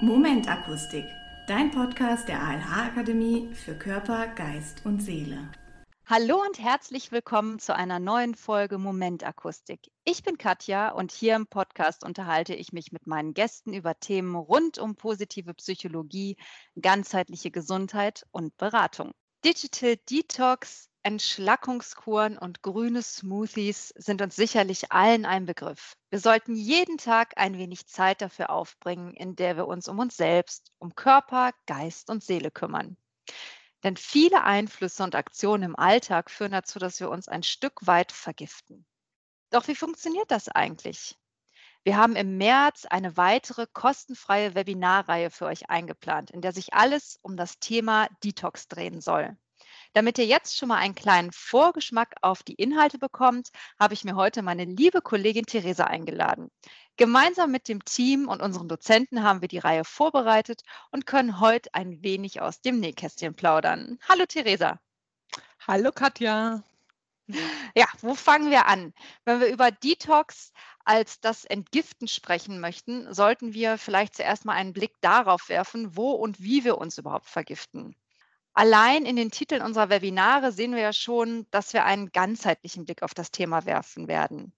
Momentakustik, dein Podcast der ALH Akademie für Körper, Geist und Seele. Hallo und herzlich willkommen zu einer neuen Folge Momentakustik. Ich bin Katja und hier im Podcast unterhalte ich mich mit meinen Gästen über Themen rund um positive Psychologie, ganzheitliche Gesundheit und Beratung. Digital Detox, Entschlackungskuren und grüne Smoothies sind uns sicherlich allen ein Begriff. Wir sollten jeden Tag ein wenig Zeit dafür aufbringen, in der wir uns um uns selbst, um Körper, Geist und Seele kümmern. Denn viele Einflüsse und Aktionen im Alltag führen dazu, dass wir uns ein Stück weit vergiften. Doch wie funktioniert das eigentlich? Wir haben im März eine weitere kostenfreie Webinarreihe für euch eingeplant, in der sich alles um das Thema Detox drehen soll. Damit ihr jetzt schon mal einen kleinen Vorgeschmack auf die Inhalte bekommt, habe ich mir heute meine liebe Kollegin Theresa eingeladen. Gemeinsam mit dem Team und unseren Dozenten haben wir die Reihe vorbereitet und können heute ein wenig aus dem Nähkästchen plaudern. Hallo Theresa. Hallo Katja. Ja, wo fangen wir an? Wenn wir über Detox als das Entgiften sprechen möchten, sollten wir vielleicht zuerst mal einen Blick darauf werfen, wo und wie wir uns überhaupt vergiften. Allein in den Titeln unserer Webinare sehen wir ja schon, dass wir einen ganzheitlichen Blick auf das Thema werfen werden.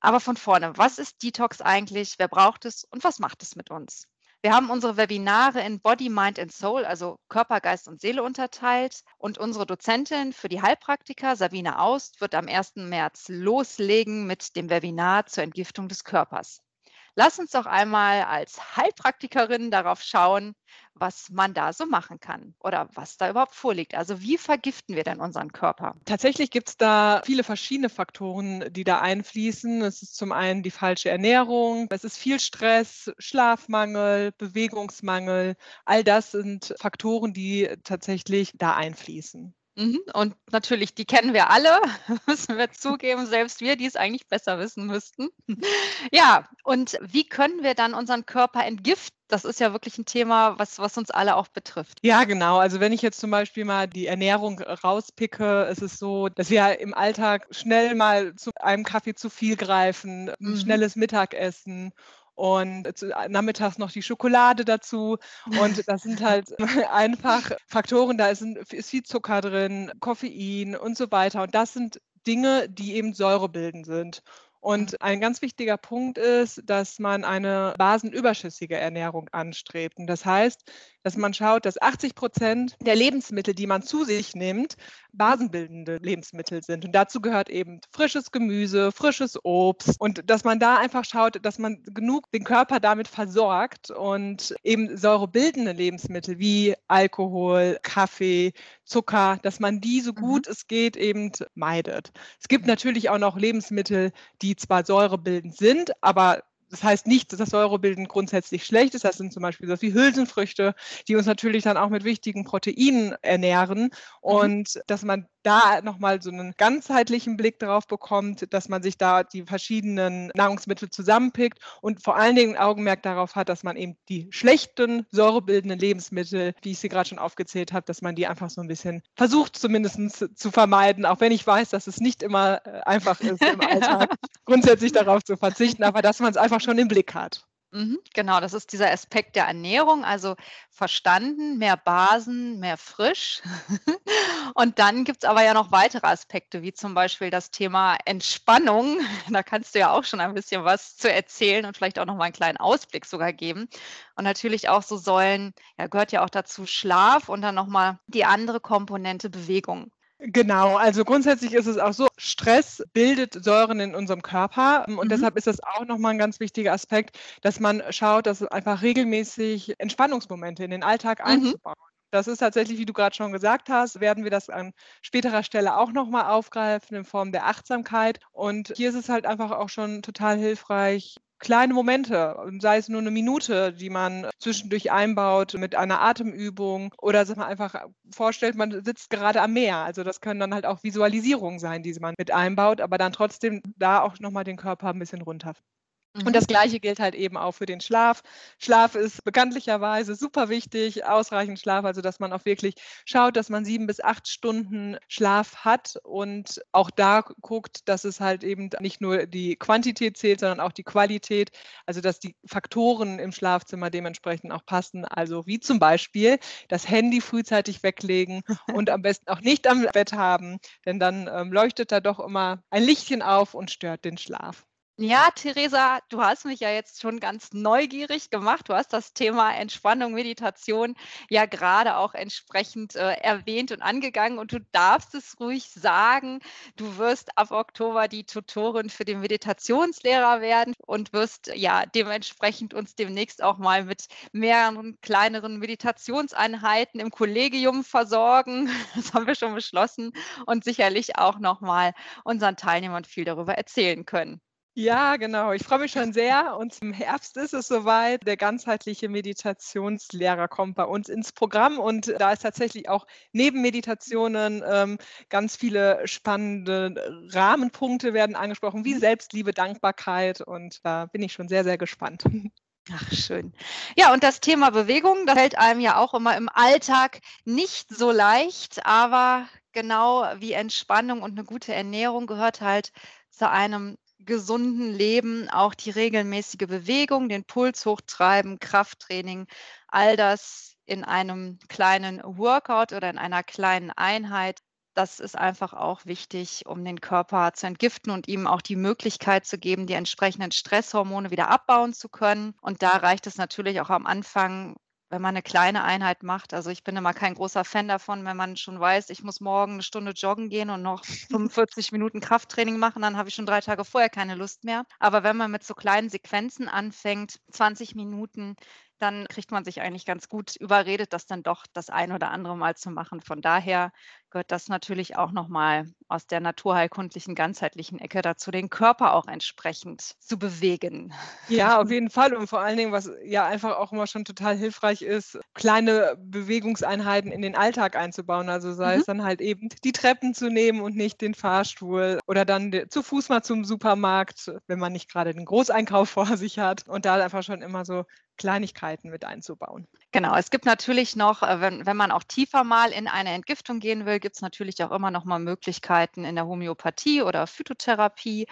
Aber von vorne, was ist Detox eigentlich? Wer braucht es und was macht es mit uns? Wir haben unsere Webinare in Body, Mind and Soul, also Körper, Geist und Seele unterteilt. Und unsere Dozentin für die Heilpraktiker, Sabine Aust, wird am 1. März loslegen mit dem Webinar zur Entgiftung des Körpers. Lass uns doch einmal als Heilpraktikerin darauf schauen, was man da so machen kann oder was da überhaupt vorliegt. Also wie vergiften wir denn unseren Körper? Tatsächlich gibt es da viele verschiedene Faktoren, die da einfließen. Es ist zum einen die falsche Ernährung, es ist viel Stress, Schlafmangel, Bewegungsmangel. All das sind Faktoren, die tatsächlich da einfließen. Mhm. Und natürlich, die kennen wir alle, müssen wir zugeben, selbst wir, die es eigentlich besser wissen müssten. Ja, und wie können wir dann unseren Körper entgiften? Das ist ja wirklich ein Thema, was, was uns alle auch betrifft. Ja, genau. Also wenn ich jetzt zum Beispiel mal die Ernährung rauspicke, ist es so, dass wir im Alltag schnell mal zu einem Kaffee zu viel greifen, mhm. schnelles Mittagessen und nachmittags noch die Schokolade dazu. Und das sind halt einfach Faktoren, da ist, ist viel Zucker drin, Koffein und so weiter. Und das sind Dinge, die eben säurebildend sind. Und mhm. ein ganz wichtiger Punkt ist, dass man eine basenüberschüssige Ernährung anstrebt. Und das heißt, dass man schaut, dass 80 Prozent der Lebensmittel, die man zu sich nimmt, basenbildende Lebensmittel sind. Und dazu gehört eben frisches Gemüse, frisches Obst und dass man da einfach schaut, dass man genug den Körper damit versorgt und eben säurebildende Lebensmittel wie Alkohol, Kaffee, Zucker, dass man die so mhm. gut mhm. es geht eben meidet. Es gibt natürlich auch noch Lebensmittel, die zwar säurebildend sind, aber das heißt nicht, dass das Säurebilden grundsätzlich schlecht ist. Das sind zum Beispiel so wie Hülsenfrüchte, die uns natürlich dann auch mit wichtigen Proteinen ernähren. Mhm. Und dass man da nochmal so einen ganzheitlichen Blick darauf bekommt, dass man sich da die verschiedenen Nahrungsmittel zusammenpickt und vor allen Dingen Augenmerk darauf hat, dass man eben die schlechten säurebildenden Lebensmittel, wie ich sie gerade schon aufgezählt habe, dass man die einfach so ein bisschen versucht zumindest zu vermeiden, auch wenn ich weiß, dass es nicht immer äh, einfach ist im Alltag grundsätzlich darauf zu verzichten, aber dass man es einfach schon im Blick hat. Mhm, genau, das ist dieser Aspekt der Ernährung, also verstanden, mehr Basen, mehr frisch. Und dann gibt es aber ja noch weitere Aspekte, wie zum Beispiel das Thema Entspannung. Da kannst du ja auch schon ein bisschen was zu erzählen und vielleicht auch noch mal einen kleinen Ausblick sogar geben. Und natürlich auch so Säulen, ja, gehört ja auch dazu Schlaf und dann nochmal die andere Komponente Bewegung. Genau, also grundsätzlich ist es auch so, Stress bildet Säuren in unserem Körper und mhm. deshalb ist das auch nochmal ein ganz wichtiger Aspekt, dass man schaut, dass einfach regelmäßig Entspannungsmomente in den Alltag mhm. einzubauen. Das ist tatsächlich, wie du gerade schon gesagt hast, werden wir das an späterer Stelle auch nochmal aufgreifen in Form der Achtsamkeit. Und hier ist es halt einfach auch schon total hilfreich, kleine Momente, sei es nur eine Minute, die man zwischendurch einbaut mit einer Atemübung oder sich man einfach vorstellt, man sitzt gerade am Meer. Also das können dann halt auch Visualisierungen sein, die man mit einbaut, aber dann trotzdem da auch nochmal den Körper ein bisschen runter. Und das mhm. Gleiche gilt halt eben auch für den Schlaf. Schlaf ist bekanntlicherweise super wichtig, ausreichend Schlaf, also dass man auch wirklich schaut, dass man sieben bis acht Stunden Schlaf hat und auch da guckt, dass es halt eben nicht nur die Quantität zählt, sondern auch die Qualität, also dass die Faktoren im Schlafzimmer dementsprechend auch passen. Also wie zum Beispiel das Handy frühzeitig weglegen und am besten auch nicht am Bett haben, denn dann ähm, leuchtet da doch immer ein Lichtchen auf und stört den Schlaf. Ja, Theresa, du hast mich ja jetzt schon ganz neugierig gemacht. Du hast das Thema Entspannung, Meditation ja gerade auch entsprechend äh, erwähnt und angegangen und du darfst es ruhig sagen. Du wirst ab Oktober die Tutorin für den Meditationslehrer werden und wirst ja dementsprechend uns demnächst auch mal mit mehreren kleineren Meditationseinheiten im Kollegium versorgen. Das haben wir schon beschlossen und sicherlich auch noch mal unseren Teilnehmern viel darüber erzählen können. Ja, genau. Ich freue mich schon sehr. Und im Herbst ist es soweit. Der ganzheitliche Meditationslehrer kommt bei uns ins Programm. Und da ist tatsächlich auch neben Meditationen ähm, ganz viele spannende Rahmenpunkte werden angesprochen, wie. Selbstliebe, Dankbarkeit. Und da bin ich schon sehr, sehr gespannt. Ach, schön. Ja, und das Thema Bewegung, das fällt einem ja auch immer im Alltag nicht so leicht, aber genau wie Entspannung und eine gute Ernährung gehört halt zu einem gesunden Leben auch die regelmäßige Bewegung, den Puls hochtreiben, Krafttraining, all das in einem kleinen Workout oder in einer kleinen Einheit. Das ist einfach auch wichtig, um den Körper zu entgiften und ihm auch die Möglichkeit zu geben, die entsprechenden Stresshormone wieder abbauen zu können. Und da reicht es natürlich auch am Anfang wenn man eine kleine Einheit macht. Also ich bin immer kein großer Fan davon, wenn man schon weiß, ich muss morgen eine Stunde joggen gehen und noch 45 Minuten Krafttraining machen, dann habe ich schon drei Tage vorher keine Lust mehr. Aber wenn man mit so kleinen Sequenzen anfängt, 20 Minuten, dann kriegt man sich eigentlich ganz gut überredet, das dann doch das ein oder andere Mal zu machen. Von daher gehört das natürlich auch nochmal aus der naturheilkundlichen, ganzheitlichen Ecke dazu, den Körper auch entsprechend zu bewegen. Ja, auf jeden Fall. Und vor allen Dingen, was ja einfach auch immer schon total hilfreich ist, kleine Bewegungseinheiten in den Alltag einzubauen. Also sei mhm. es dann halt eben die Treppen zu nehmen und nicht den Fahrstuhl oder dann zu Fuß mal zum Supermarkt, wenn man nicht gerade den Großeinkauf vor sich hat und da einfach schon immer so Kleinigkeiten mit einzubauen. Genau, es gibt natürlich noch, äh, wenn, wenn man auch tiefer mal in eine Entgiftung gehen will, gibt es natürlich auch immer noch mal Möglichkeiten in der Homöopathie oder Phytotherapie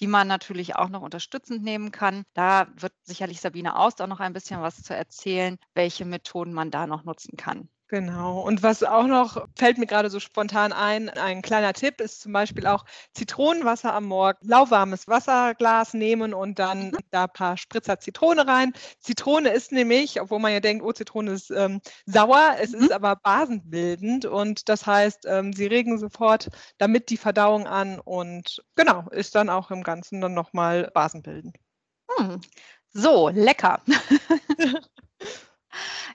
die man natürlich auch noch unterstützend nehmen kann. Da wird sicherlich Sabine Aust auch noch ein bisschen was zu erzählen, welche Methoden man da noch nutzen kann. Genau. Und was auch noch fällt mir gerade so spontan ein, ein kleiner Tipp ist zum Beispiel auch Zitronenwasser am Morgen, lauwarmes Wasserglas nehmen und dann mhm. da ein paar Spritzer Zitrone rein. Zitrone ist nämlich, obwohl man ja denkt, oh, Zitrone ist ähm, sauer, es mhm. ist aber basenbildend und das heißt, ähm, sie regen sofort damit die Verdauung an und genau, ist dann auch im Ganzen dann nochmal basenbildend. Hm. So, lecker.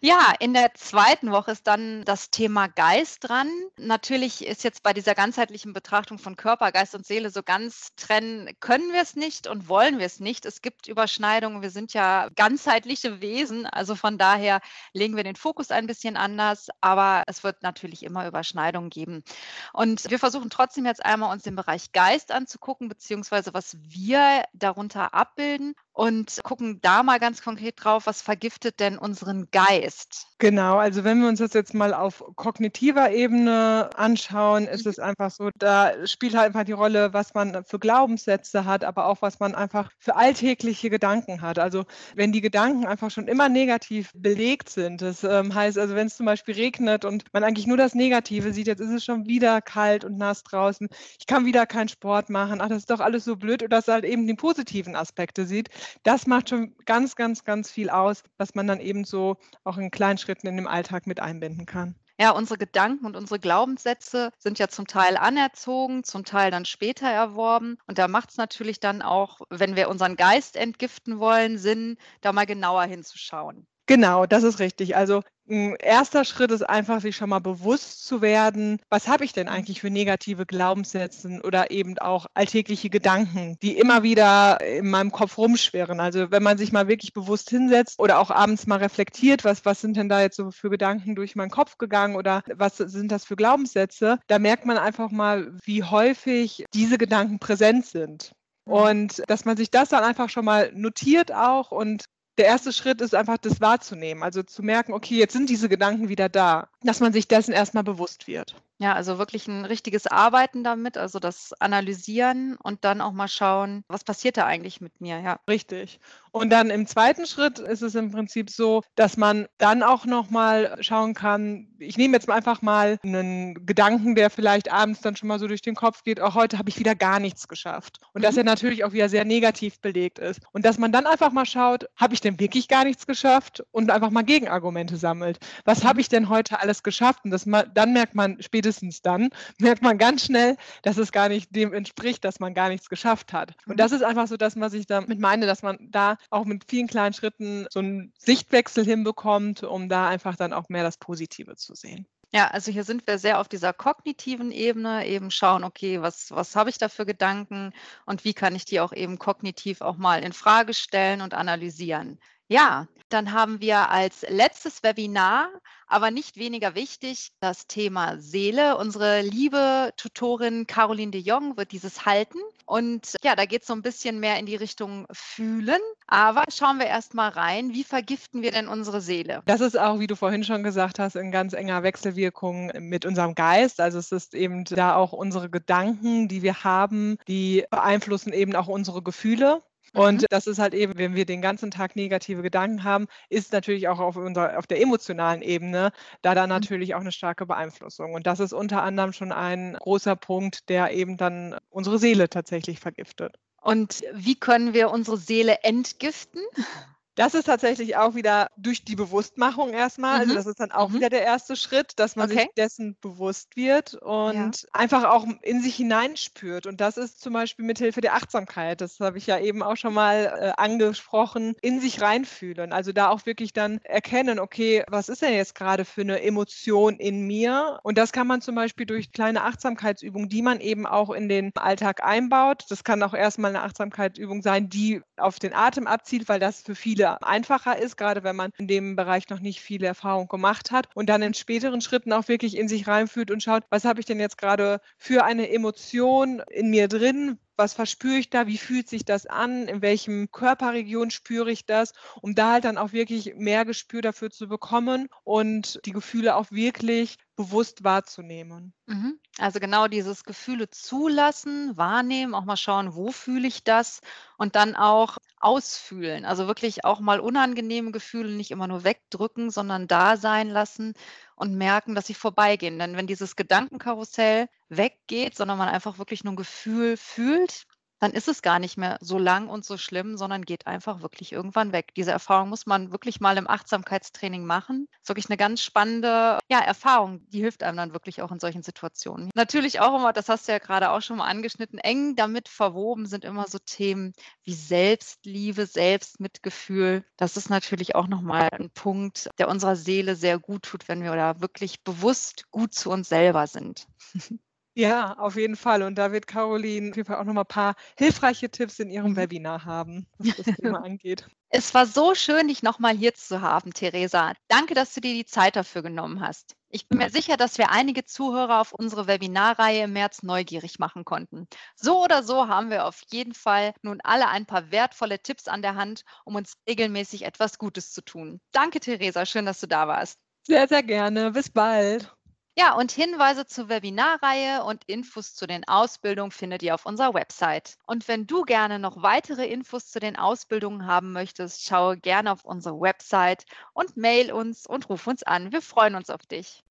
Ja, in der zweiten Woche ist dann das Thema Geist dran. Natürlich ist jetzt bei dieser ganzheitlichen Betrachtung von Körper, Geist und Seele so ganz trennen, können wir es nicht und wollen wir es nicht. Es gibt Überschneidungen. Wir sind ja ganzheitliche Wesen. Also von daher legen wir den Fokus ein bisschen anders, aber es wird natürlich immer Überschneidungen geben. Und wir versuchen trotzdem jetzt einmal uns den Bereich Geist anzugucken, beziehungsweise was wir darunter abbilden und gucken da mal ganz konkret drauf, was vergiftet denn unseren Geist? Genau, also wenn wir uns das jetzt mal auf kognitiver Ebene anschauen, ist mhm. es einfach so, da spielt halt einfach die Rolle, was man für Glaubenssätze hat, aber auch was man einfach für alltägliche Gedanken hat. Also wenn die Gedanken einfach schon immer negativ belegt sind, das ähm, heißt also, wenn es zum Beispiel regnet und man eigentlich nur das Negative sieht, jetzt ist es schon wieder kalt und nass draußen, ich kann wieder keinen Sport machen, ach, das ist doch alles so blöd, oder dass halt eben die positiven Aspekte sieht, das macht schon ganz, ganz, ganz viel aus, was man dann eben so auch in kleinen Schritten in dem Alltag mit einbinden kann. Ja, unsere Gedanken und unsere Glaubenssätze sind ja zum Teil anerzogen, zum Teil dann später erworben. Und da macht es natürlich dann auch, wenn wir unseren Geist entgiften wollen, Sinn, da mal genauer hinzuschauen. Genau, das ist richtig. Also ein erster Schritt ist einfach, sich schon mal bewusst zu werden, was habe ich denn eigentlich für negative Glaubenssätze oder eben auch alltägliche Gedanken, die immer wieder in meinem Kopf rumschwirren. Also wenn man sich mal wirklich bewusst hinsetzt oder auch abends mal reflektiert, was, was sind denn da jetzt so für Gedanken durch meinen Kopf gegangen oder was sind das für Glaubenssätze, da merkt man einfach mal, wie häufig diese Gedanken präsent sind. Mhm. Und dass man sich das dann einfach schon mal notiert auch und der erste Schritt ist einfach, das wahrzunehmen. Also zu merken, okay, jetzt sind diese Gedanken wieder da, dass man sich dessen erstmal bewusst wird. Ja, also wirklich ein richtiges Arbeiten damit, also das Analysieren und dann auch mal schauen, was passiert da eigentlich mit mir, ja. Richtig. Und dann im zweiten Schritt ist es im Prinzip so, dass man dann auch noch mal schauen kann, ich nehme jetzt einfach mal einen Gedanken, der vielleicht abends dann schon mal so durch den Kopf geht, auch heute habe ich wieder gar nichts geschafft. Und mhm. dass er natürlich auch wieder sehr negativ belegt ist. Und dass man dann einfach mal schaut, habe ich denn wirklich gar nichts geschafft? Und einfach mal Gegenargumente sammelt. Was habe mhm. ich denn heute alles geschafft? Und das, dann merkt man später, spätestens dann merkt man ganz schnell, dass es gar nicht dem entspricht, dass man gar nichts geschafft hat. Und mhm. das ist einfach so das, was ich damit meine, dass man da auch mit vielen kleinen Schritten so einen Sichtwechsel hinbekommt, um da einfach dann auch mehr das Positive zu sehen. Ja, also hier sind wir sehr auf dieser kognitiven Ebene, eben schauen, okay, was, was habe ich da für Gedanken und wie kann ich die auch eben kognitiv auch mal in Frage stellen und analysieren. Ja, dann haben wir als letztes Webinar, aber nicht weniger wichtig, das Thema Seele. Unsere liebe Tutorin Caroline de Jong wird dieses halten. Und ja, da geht es so ein bisschen mehr in die Richtung Fühlen. Aber schauen wir erst mal rein, wie vergiften wir denn unsere Seele? Das ist auch, wie du vorhin schon gesagt hast, in ganz enger Wechselwirkung mit unserem Geist. Also es ist eben da auch unsere Gedanken, die wir haben, die beeinflussen eben auch unsere Gefühle. Und mhm. das ist halt eben, wenn wir den ganzen Tag negative Gedanken haben, ist natürlich auch auf, unserer, auf der emotionalen Ebene da dann mhm. natürlich auch eine starke Beeinflussung. Und das ist unter anderem schon ein großer Punkt, der eben dann unsere Seele tatsächlich vergiftet. Und wie können wir unsere Seele entgiften? Das ist tatsächlich auch wieder durch die Bewusstmachung erstmal. Also mhm. Also das ist dann auch mhm. wieder der erste Schritt, dass man okay. sich dessen bewusst wird und ja. einfach auch in sich hineinspürt. Und das ist zum Beispiel mithilfe der Achtsamkeit. Das habe ich ja eben auch schon mal äh, angesprochen, in sich reinfühlen. Also da auch wirklich dann erkennen, okay, was ist denn jetzt gerade für eine Emotion in mir? Und das kann man zum Beispiel durch kleine Achtsamkeitsübungen, die man eben auch in den Alltag einbaut. Das kann auch erstmal eine Achtsamkeitsübung sein, die auf den Atem abzielt, weil das für viele einfacher ist, gerade wenn man in dem Bereich noch nicht viel Erfahrung gemacht hat und dann in späteren Schritten auch wirklich in sich reinfühlt und schaut, was habe ich denn jetzt gerade für eine Emotion in mir drin? was verspüre ich da, wie fühlt sich das an, in welchem Körperregion spüre ich das, um da halt dann auch wirklich mehr Gespür dafür zu bekommen und die Gefühle auch wirklich bewusst wahrzunehmen. Mhm. Also genau dieses Gefühle zulassen, wahrnehmen, auch mal schauen, wo fühle ich das und dann auch ausfühlen. Also wirklich auch mal unangenehme Gefühle nicht immer nur wegdrücken, sondern da sein lassen und merken, dass sie vorbeigehen. Denn wenn dieses Gedankenkarussell weggeht, sondern man einfach wirklich nur ein Gefühl fühlt, dann ist es gar nicht mehr so lang und so schlimm, sondern geht einfach wirklich irgendwann weg. Diese Erfahrung muss man wirklich mal im Achtsamkeitstraining machen. Das ist wirklich eine ganz spannende ja, Erfahrung, die hilft einem dann wirklich auch in solchen Situationen. Natürlich auch immer, das hast du ja gerade auch schon mal angeschnitten, eng damit verwoben sind immer so Themen wie Selbstliebe, Selbstmitgefühl. Das ist natürlich auch nochmal ein Punkt, der unserer Seele sehr gut tut, wenn wir da wirklich bewusst gut zu uns selber sind. Ja, auf jeden Fall. Und da wird Caroline auf jeden Fall auch noch mal ein paar hilfreiche Tipps in ihrem mhm. Webinar haben, was das Thema angeht. Es war so schön, dich nochmal hier zu haben, Theresa. Danke, dass du dir die Zeit dafür genommen hast. Ich bin mir sicher, dass wir einige Zuhörer auf unsere Webinarreihe im März neugierig machen konnten. So oder so haben wir auf jeden Fall nun alle ein paar wertvolle Tipps an der Hand, um uns regelmäßig etwas Gutes zu tun. Danke, Theresa. Schön, dass du da warst. Sehr, sehr gerne. Bis bald. Ja, und Hinweise zur Webinarreihe und Infos zu den Ausbildungen findet ihr auf unserer Website. Und wenn du gerne noch weitere Infos zu den Ausbildungen haben möchtest, schaue gerne auf unsere Website und mail uns und ruf uns an. Wir freuen uns auf dich.